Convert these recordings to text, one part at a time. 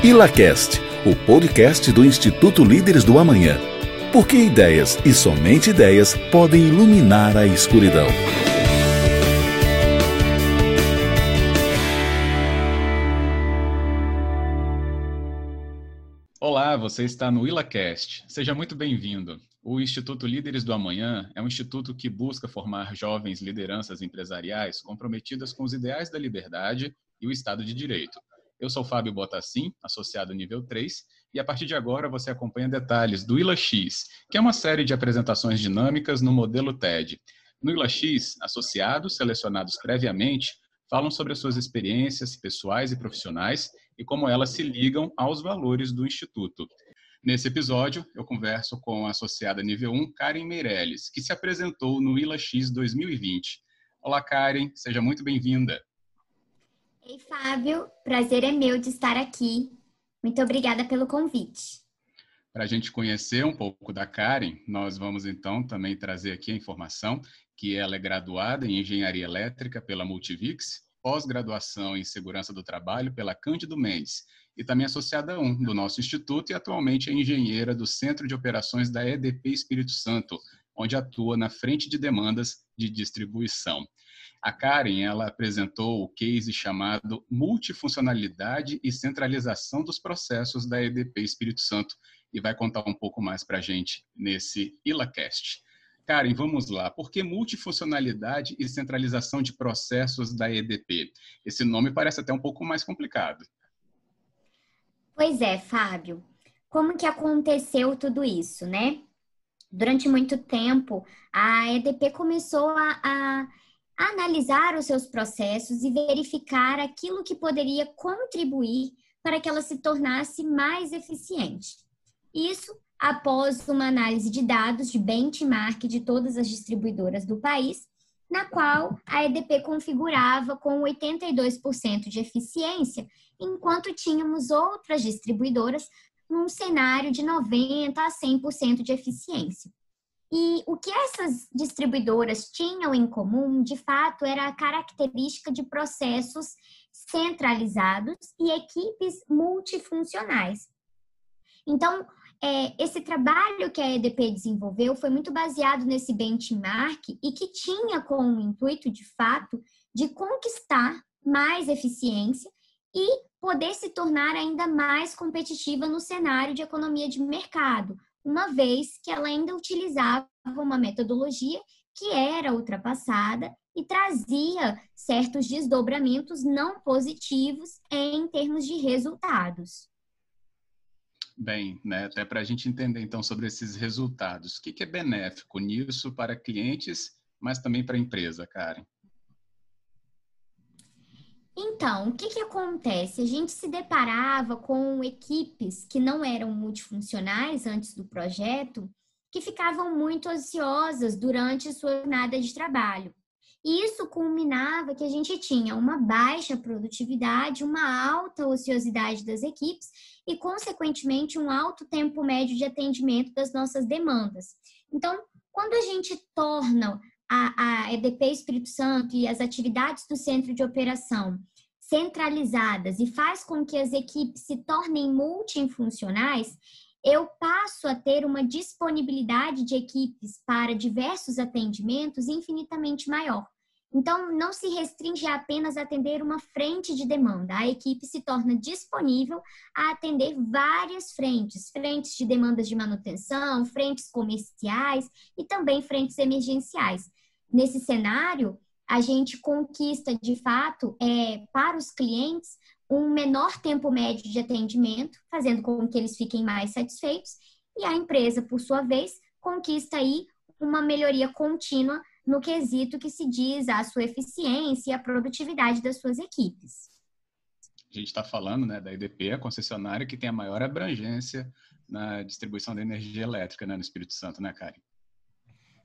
ILACAST, o podcast do Instituto Líderes do Amanhã. Porque ideias e somente ideias podem iluminar a escuridão. Olá, você está no ILACAST. Seja muito bem-vindo. O Instituto Líderes do Amanhã é um instituto que busca formar jovens lideranças empresariais comprometidas com os ideais da liberdade e o Estado de Direito. Eu sou Fábio Botassim, associado nível 3, e a partir de agora você acompanha detalhes do ILA-X, que é uma série de apresentações dinâmicas no modelo TED. No ILA-X, associados selecionados previamente falam sobre as suas experiências pessoais e profissionais e como elas se ligam aos valores do Instituto. Nesse episódio, eu converso com a associada nível 1, Karen Meirelles, que se apresentou no ILA X 2020. Olá, Karen, seja muito bem-vinda. Ei, Fábio, prazer é meu de estar aqui. Muito obrigada pelo convite. Para a gente conhecer um pouco da Karen, nós vamos então também trazer aqui a informação que ela é graduada em Engenharia Elétrica pela Multivix, pós-graduação em Segurança do Trabalho pela Cândido Mendes e também associada a um do nosso instituto e atualmente é engenheira do Centro de Operações da EDP Espírito Santo, onde atua na frente de demandas de distribuição. A Karen ela apresentou o case chamado Multifuncionalidade e Centralização dos Processos da EDP Espírito Santo e vai contar um pouco mais para a gente nesse ILACast. Karen, vamos lá. Por que multifuncionalidade e centralização de processos da EDP? Esse nome parece até um pouco mais complicado. Pois é, Fábio. Como que aconteceu tudo isso, né? Durante muito tempo, a EDP começou a, a, analisar os seus processos e verificar aquilo que poderia contribuir para que ela se tornasse mais eficiente. Isso após uma análise de dados de benchmark de todas as distribuidoras do país, na qual a EDP configurava com 82% de eficiência enquanto tínhamos outras distribuidoras num cenário de 90% a 100% de eficiência. E o que essas distribuidoras tinham em comum, de fato, era a característica de processos centralizados e equipes multifuncionais. Então, é, esse trabalho que a EDP desenvolveu foi muito baseado nesse benchmark e que tinha como intuito, de fato, de conquistar mais eficiência e poder se tornar ainda mais competitiva no cenário de economia de mercado, uma vez que ela ainda utilizava uma metodologia que era ultrapassada e trazia certos desdobramentos não positivos em termos de resultados. Bem, né, até para a gente entender então sobre esses resultados, o que, que é benéfico nisso para clientes, mas também para a empresa, Karen? Então, o que, que acontece? A gente se deparava com equipes que não eram multifuncionais antes do projeto, que ficavam muito ansiosas durante sua jornada de trabalho. E isso culminava que a gente tinha uma baixa produtividade, uma alta ociosidade das equipes e, consequentemente, um alto tempo médio de atendimento das nossas demandas. Então, quando a gente torna a, a EDP Espírito Santo e as atividades do centro de operação centralizadas e faz com que as equipes se tornem multifuncionais, eu passo a ter uma disponibilidade de equipes para diversos atendimentos infinitamente maior. Então, não se restringe a apenas atender uma frente de demanda. A equipe se torna disponível a atender várias frentes: frentes de demandas de manutenção, frentes comerciais e também frentes emergenciais. Nesse cenário, a gente conquista de fato é, para os clientes um menor tempo médio de atendimento, fazendo com que eles fiquem mais satisfeitos, e a empresa, por sua vez, conquista aí uma melhoria contínua no quesito que se diz a sua eficiência e a produtividade das suas equipes. A gente está falando né, da EDP, a concessionária que tem a maior abrangência na distribuição da energia elétrica né, no Espírito Santo, né, Karen?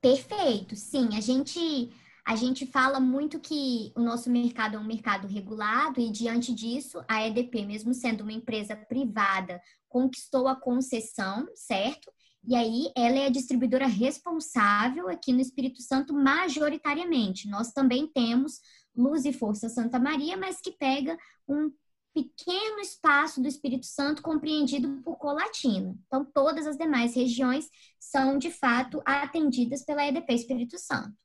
Perfeito, sim. A gente a gente fala muito que o nosso mercado é um mercado regulado e, diante disso, a EDP, mesmo sendo uma empresa privada, conquistou a concessão, certo? E aí, ela é a distribuidora responsável aqui no Espírito Santo, majoritariamente. Nós também temos Luz e Força Santa Maria, mas que pega um pequeno espaço do Espírito Santo compreendido por Colatina. Então, todas as demais regiões são, de fato, atendidas pela EDP Espírito Santo.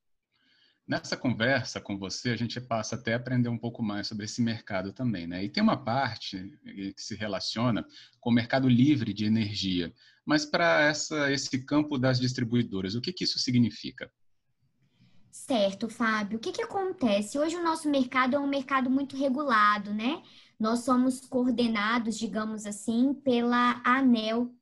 Nessa conversa com você, a gente passa até a aprender um pouco mais sobre esse mercado também, né? E tem uma parte que se relaciona com o mercado livre de energia. Mas para esse campo das distribuidoras, o que, que isso significa? Certo, Fábio. O que, que acontece? Hoje o nosso mercado é um mercado muito regulado, né? Nós somos coordenados, digamos assim, pela ANEL,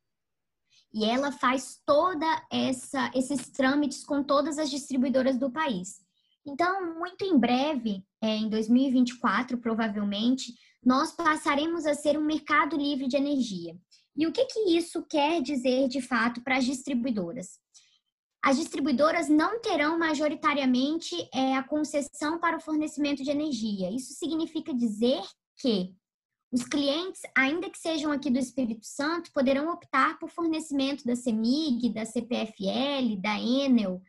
e ela faz toda essa esses trâmites com todas as distribuidoras do país. Então, muito em breve, é, em 2024, provavelmente, nós passaremos a ser um mercado livre de energia. E o que, que isso quer dizer de fato para as distribuidoras? As distribuidoras não terão majoritariamente é, a concessão para o fornecimento de energia. Isso significa dizer que os clientes, ainda que sejam aqui do Espírito Santo, poderão optar por fornecimento da CEMIG, da CPFL, da Enel,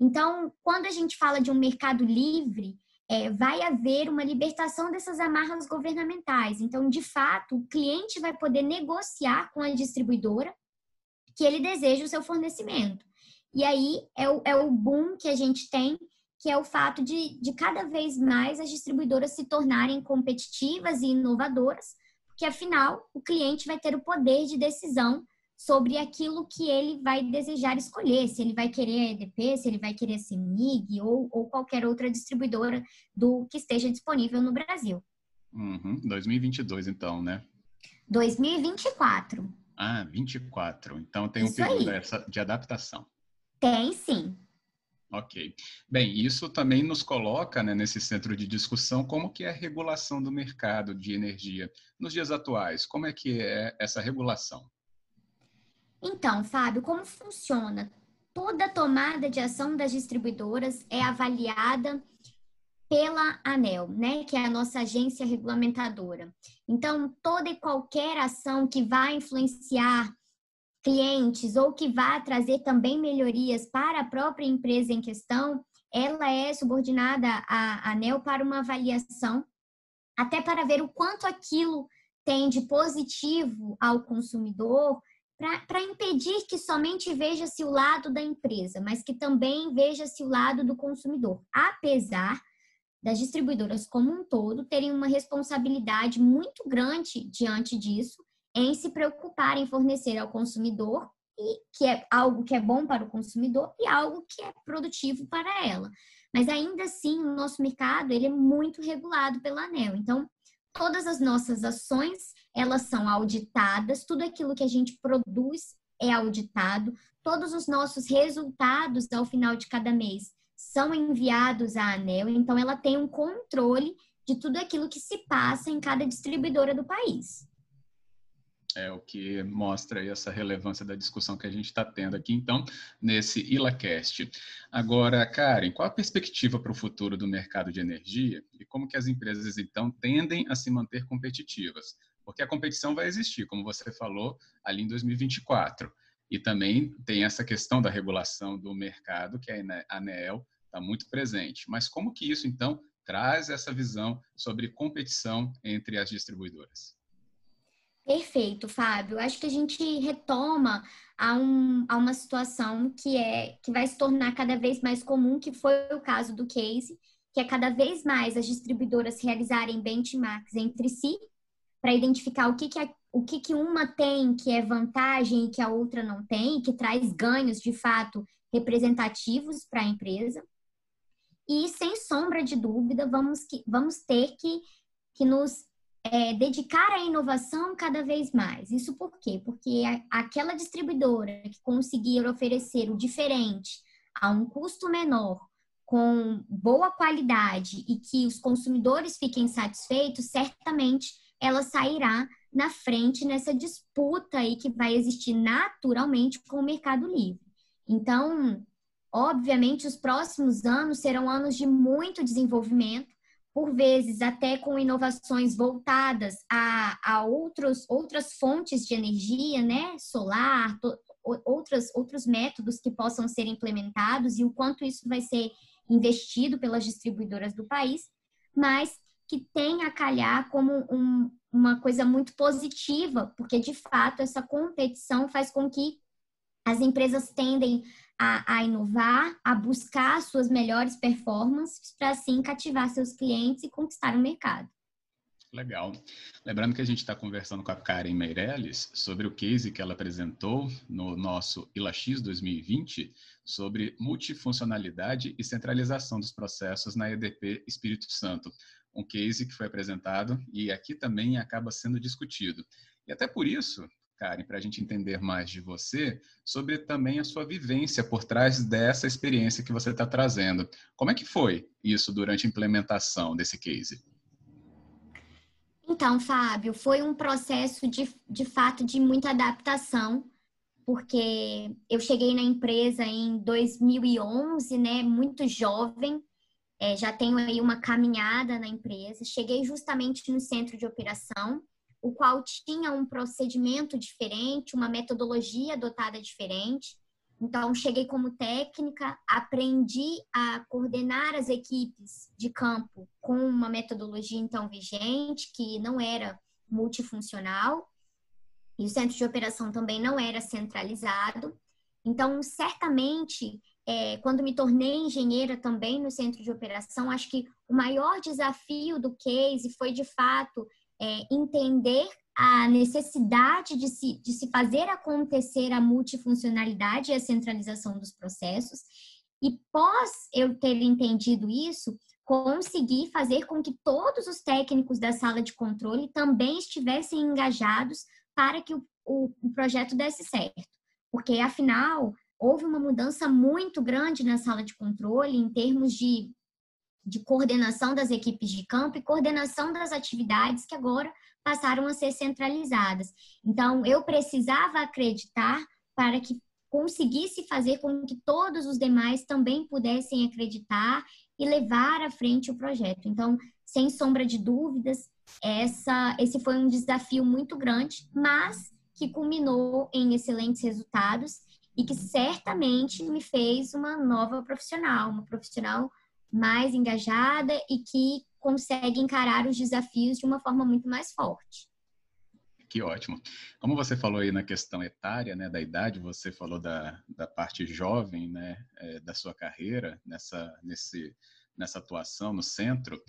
então, quando a gente fala de um mercado livre, é, vai haver uma libertação dessas amarras governamentais. Então, de fato, o cliente vai poder negociar com a distribuidora que ele deseja o seu fornecimento. E aí é o, é o boom que a gente tem, que é o fato de, de cada vez mais as distribuidoras se tornarem competitivas e inovadoras, porque afinal o cliente vai ter o poder de decisão sobre aquilo que ele vai desejar escolher, se ele vai querer a EDP, se ele vai querer a CEMIG ou, ou qualquer outra distribuidora do que esteja disponível no Brasil. Uhum. 2022, então, né? 2024. Ah, 24. Então tem um isso período aí. de adaptação. Tem sim. Ok. Bem, isso também nos coloca né, nesse centro de discussão como que é a regulação do mercado de energia nos dias atuais. Como é que é essa regulação? Então, Fábio, como funciona? Toda tomada de ação das distribuidoras é avaliada pela ANEL, né, que é a nossa agência regulamentadora. Então, toda e qualquer ação que vai influenciar clientes ou que vá trazer também melhorias para a própria empresa em questão, ela é subordinada à ANEL para uma avaliação, até para ver o quanto aquilo tem de positivo ao consumidor para impedir que somente veja-se o lado da empresa, mas que também veja-se o lado do consumidor, apesar das distribuidoras como um todo terem uma responsabilidade muito grande diante disso, em se preocupar em fornecer ao consumidor e que é algo que é bom para o consumidor e algo que é produtivo para ela. Mas ainda assim, o nosso mercado ele é muito regulado pela ANEL. Então, todas as nossas ações elas são auditadas, tudo aquilo que a gente produz é auditado, todos os nossos resultados ao final de cada mês são enviados à ANEL, então ela tem um controle de tudo aquilo que se passa em cada distribuidora do país. É o que mostra essa relevância da discussão que a gente está tendo aqui, então, nesse ILACast. Agora, Karen, qual a perspectiva para o futuro do mercado de energia e como que as empresas, então, tendem a se manter competitivas? Porque a competição vai existir, como você falou, ali em 2024. E também tem essa questão da regulação do mercado, que a ANEEL está muito presente. Mas como que isso, então, traz essa visão sobre competição entre as distribuidoras? Perfeito, Fábio. Acho que a gente retoma a, um, a uma situação que é que vai se tornar cada vez mais comum, que foi o caso do case, que é cada vez mais as distribuidoras realizarem benchmarks entre si para identificar o que, que, é, o que, que uma tem que é vantagem e que a outra não tem, que traz ganhos de fato representativos para a empresa. E sem sombra de dúvida, vamos, que, vamos ter que, que nos é, dedicar à inovação cada vez mais. Isso por quê? Porque a, aquela distribuidora que conseguir oferecer o diferente a um custo menor, com boa qualidade e que os consumidores fiquem satisfeitos, certamente ela sairá na frente nessa disputa aí que vai existir naturalmente com o Mercado Livre. Então, obviamente, os próximos anos serão anos de muito desenvolvimento, por vezes até com inovações voltadas a, a outros, outras fontes de energia, né? Solar, to, outras, outros métodos que possam ser implementados e o quanto isso vai ser investido pelas distribuidoras do país, mas que tem a calhar como um, uma coisa muito positiva, porque de fato essa competição faz com que as empresas tendem a, a inovar, a buscar suas melhores performances para assim cativar seus clientes e conquistar o mercado. Legal. Lembrando que a gente está conversando com a Karen Meirelles sobre o case que ela apresentou no nosso ILAX 2020 sobre multifuncionalidade e centralização dos processos na EDP Espírito Santo. Um case que foi apresentado e aqui também acaba sendo discutido. E até por isso, Karen, para a gente entender mais de você, sobre também a sua vivência por trás dessa experiência que você está trazendo. Como é que foi isso durante a implementação desse case? Então, Fábio, foi um processo de, de fato de muita adaptação, porque eu cheguei na empresa em 2011, né, muito jovem, é, já tenho aí uma caminhada na empresa. Cheguei justamente no centro de operação, o qual tinha um procedimento diferente, uma metodologia adotada diferente. Então, cheguei como técnica, aprendi a coordenar as equipes de campo com uma metodologia então vigente, que não era multifuncional, e o centro de operação também não era centralizado. Então, certamente, é, quando me tornei engenheira também no centro de operação, acho que o maior desafio do case foi, de fato, é, entender a necessidade de se, de se fazer acontecer a multifuncionalidade e a centralização dos processos. E pós eu ter entendido isso, conseguir fazer com que todos os técnicos da sala de controle também estivessem engajados para que o, o, o projeto desse certo. Porque, afinal, houve uma mudança muito grande na sala de controle em termos de, de coordenação das equipes de campo e coordenação das atividades que agora passaram a ser centralizadas. Então, eu precisava acreditar para que conseguisse fazer com que todos os demais também pudessem acreditar e levar à frente o projeto. Então, sem sombra de dúvidas, essa, esse foi um desafio muito grande, mas que culminou em excelentes resultados e que certamente me fez uma nova profissional, uma profissional mais engajada e que consegue encarar os desafios de uma forma muito mais forte. Que ótimo. Como você falou aí na questão etária, né, da idade, você falou da, da parte jovem, né, é, da sua carreira nessa, nesse, nessa atuação no centro,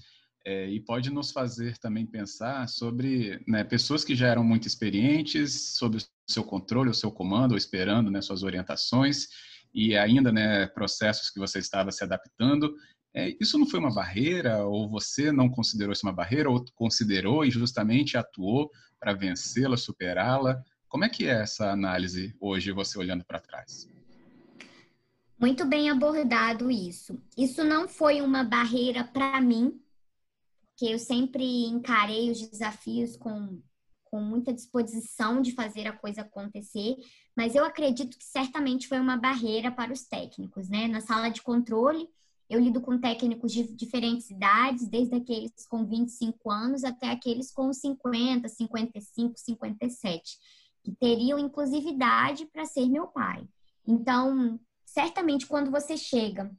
é, e pode nos fazer também pensar sobre né, pessoas que já eram muito experientes, sobre o seu controle, o seu comando, esperando né, suas orientações, e ainda né, processos que você estava se adaptando, é, isso não foi uma barreira, ou você não considerou isso uma barreira, ou considerou e justamente atuou para vencê-la, superá-la? Como é que é essa análise hoje, você olhando para trás? Muito bem abordado isso. Isso não foi uma barreira para mim, porque eu sempre encarei os desafios com, com muita disposição de fazer a coisa acontecer, mas eu acredito que certamente foi uma barreira para os técnicos, né? Na sala de controle, eu lido com técnicos de diferentes idades, desde aqueles com 25 anos até aqueles com 50, 55, 57, que teriam inclusive idade para ser meu pai. Então, certamente quando você chega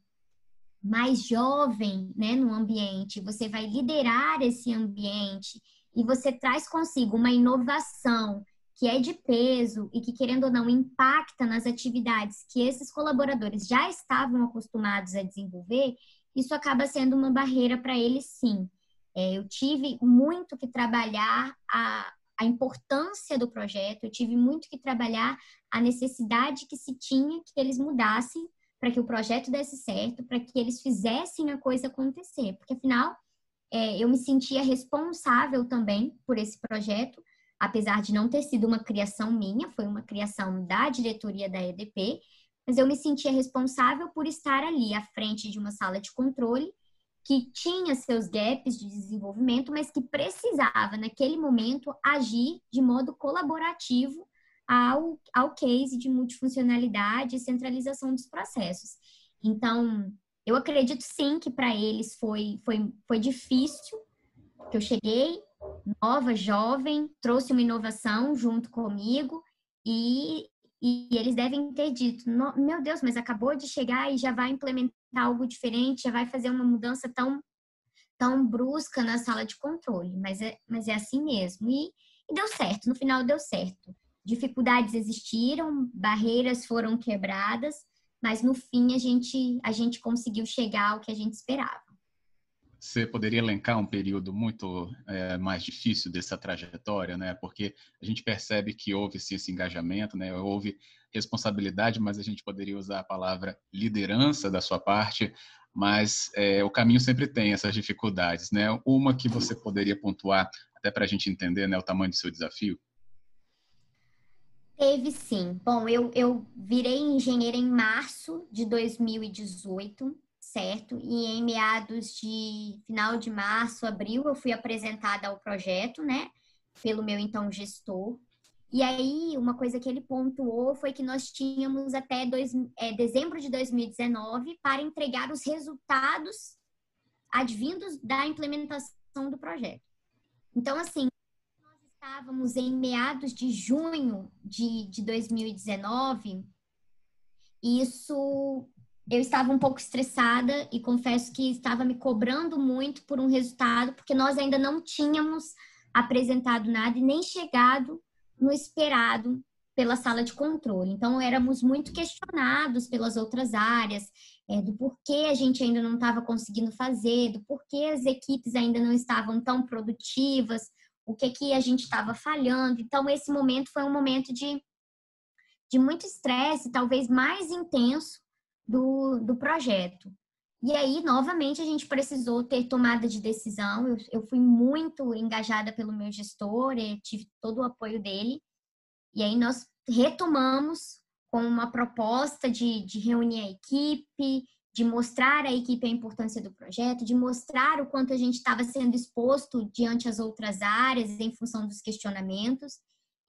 mais jovem, né, no ambiente, você vai liderar esse ambiente e você traz consigo uma inovação que é de peso e que, querendo ou não, impacta nas atividades que esses colaboradores já estavam acostumados a desenvolver, isso acaba sendo uma barreira para eles, sim. É, eu tive muito que trabalhar a, a importância do projeto, eu tive muito que trabalhar a necessidade que se tinha que eles mudassem para que o projeto desse certo, para que eles fizessem a coisa acontecer, porque afinal é, eu me sentia responsável também por esse projeto, apesar de não ter sido uma criação minha, foi uma criação da diretoria da EDP, mas eu me sentia responsável por estar ali à frente de uma sala de controle que tinha seus gaps de desenvolvimento, mas que precisava, naquele momento, agir de modo colaborativo ao, ao case de multifuncionalidade e centralização dos processos. Então, eu acredito sim que para eles foi, foi, foi difícil, que eu cheguei nova, jovem, trouxe uma inovação junto comigo e, e eles devem ter dito: meu Deus, mas acabou de chegar e já vai implementar algo diferente, já vai fazer uma mudança tão, tão brusca na sala de controle, mas é, mas é assim mesmo. E, e deu certo, no final deu certo. Dificuldades existiram, barreiras foram quebradas, mas no fim a gente, a gente conseguiu chegar ao que a gente esperava. Você poderia elencar um período muito é, mais difícil dessa trajetória, né? Porque a gente percebe que houve sim, esse engajamento, né? Houve responsabilidade, mas a gente poderia usar a palavra liderança da sua parte, mas é, o caminho sempre tem essas dificuldades, né? Uma que você poderia pontuar, até para a gente entender né, o tamanho do seu desafio? Teve sim. Bom, eu, eu virei engenheira em março de 2018 certo? E em meados de final de março, abril, eu fui apresentada ao projeto, né? Pelo meu então gestor. E aí, uma coisa que ele pontuou foi que nós tínhamos até dois, é, dezembro de 2019 para entregar os resultados advindos da implementação do projeto. Então, assim, estávamos em meados de junho de, de 2019, isso eu estava um pouco estressada e confesso que estava me cobrando muito por um resultado, porque nós ainda não tínhamos apresentado nada e nem chegado no esperado pela sala de controle. Então, éramos muito questionados pelas outras áreas, é, do porquê a gente ainda não estava conseguindo fazer, do porquê as equipes ainda não estavam tão produtivas, o que, que a gente estava falhando. Então, esse momento foi um momento de, de muito estresse, talvez mais intenso, do, do projeto. E aí, novamente, a gente precisou ter tomada de decisão. Eu, eu fui muito engajada pelo meu gestor, tive todo o apoio dele. E aí, nós retomamos com uma proposta de, de reunir a equipe, de mostrar à equipe a importância do projeto, de mostrar o quanto a gente estava sendo exposto diante as outras áreas em função dos questionamentos.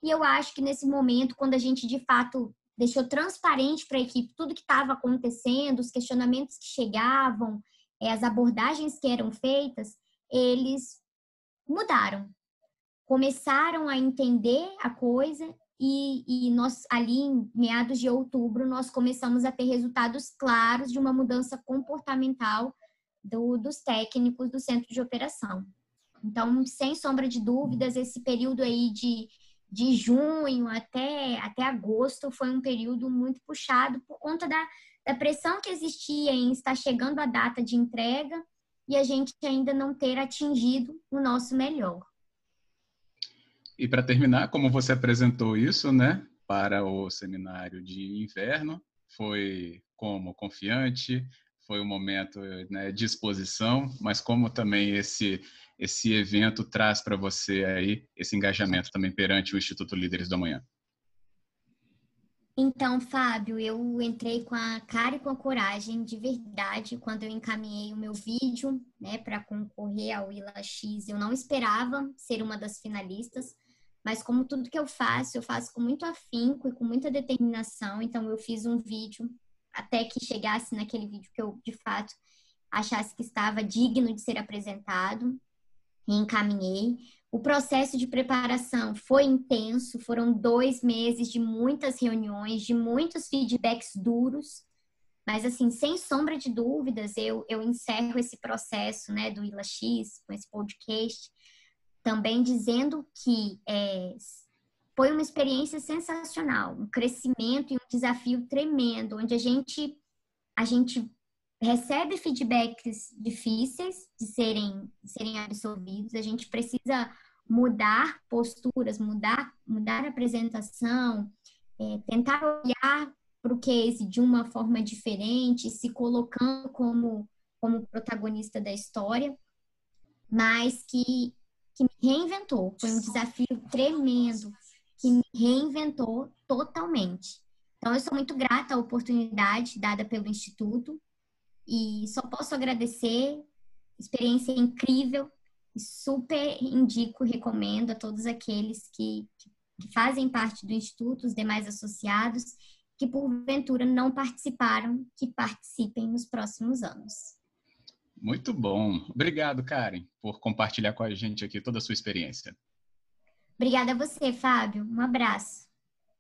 E eu acho que nesse momento, quando a gente de fato deixou transparente para a equipe tudo que estava acontecendo, os questionamentos que chegavam, é, as abordagens que eram feitas, eles mudaram. Começaram a entender a coisa e, e, nós, ali em meados de outubro, nós começamos a ter resultados claros de uma mudança comportamental do, dos técnicos do centro de operação. Então, sem sombra de dúvidas, esse período aí de de junho até, até agosto foi um período muito puxado por conta da, da pressão que existia em estar chegando a data de entrega e a gente ainda não ter atingido o nosso melhor. E para terminar, como você apresentou isso, né, para o seminário de inverno, foi como confiante, foi um momento né, de exposição, mas como também esse esse evento traz para você aí esse engajamento também perante o Instituto Líderes do Amanhã? Então, Fábio, eu entrei com a cara e com a coragem de verdade quando eu encaminhei o meu vídeo, né, para concorrer ao Ila X. Eu não esperava ser uma das finalistas, mas como tudo que eu faço, eu faço com muito afinco e com muita determinação. Então, eu fiz um vídeo até que chegasse naquele vídeo que eu, de fato, achasse que estava digno de ser apresentado e encaminhei. O processo de preparação foi intenso, foram dois meses de muitas reuniões, de muitos feedbacks duros, mas assim, sem sombra de dúvidas, eu, eu encerro esse processo né, do ILA X, com esse podcast, também dizendo que é, foi uma experiência sensacional, um crescimento e um desafio tremendo, onde a gente, a gente recebe feedbacks difíceis de serem, de serem absorvidos, a gente precisa mudar posturas, mudar, mudar a apresentação, é, tentar olhar para o case de uma forma diferente, se colocando como, como protagonista da história, mas que, que me reinventou. Foi um desafio tremendo, que me reinventou totalmente. Então, eu sou muito grata à oportunidade dada pelo Instituto e só posso agradecer, experiência incrível, super indico, recomendo a todos aqueles que, que fazem parte do Instituto, os demais associados, que porventura não participaram, que participem nos próximos anos. Muito bom. Obrigado, Karen, por compartilhar com a gente aqui toda a sua experiência. Obrigada a você, Fábio. Um abraço.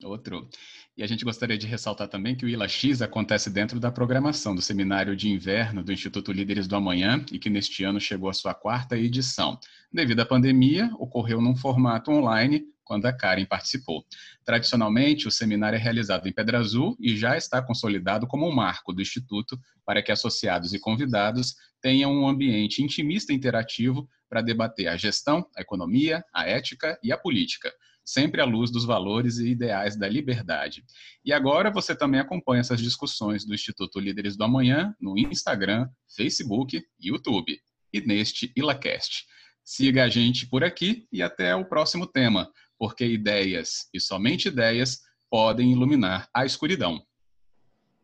Outro. E a gente gostaria de ressaltar também que o ILA-X acontece dentro da programação do Seminário de Inverno do Instituto Líderes do Amanhã e que neste ano chegou à sua quarta edição. Devido à pandemia, ocorreu num formato online quando a Karen participou. Tradicionalmente, o seminário é realizado em Pedra Azul e já está consolidado como um marco do Instituto para que associados e convidados tenham um ambiente intimista e interativo para debater a gestão, a economia, a ética e a política sempre à luz dos valores e ideais da liberdade. E agora você também acompanha essas discussões do Instituto Líderes do Amanhã no Instagram, Facebook YouTube. E neste ILACast. Siga a gente por aqui e até o próximo tema, porque ideias e somente ideias podem iluminar a escuridão.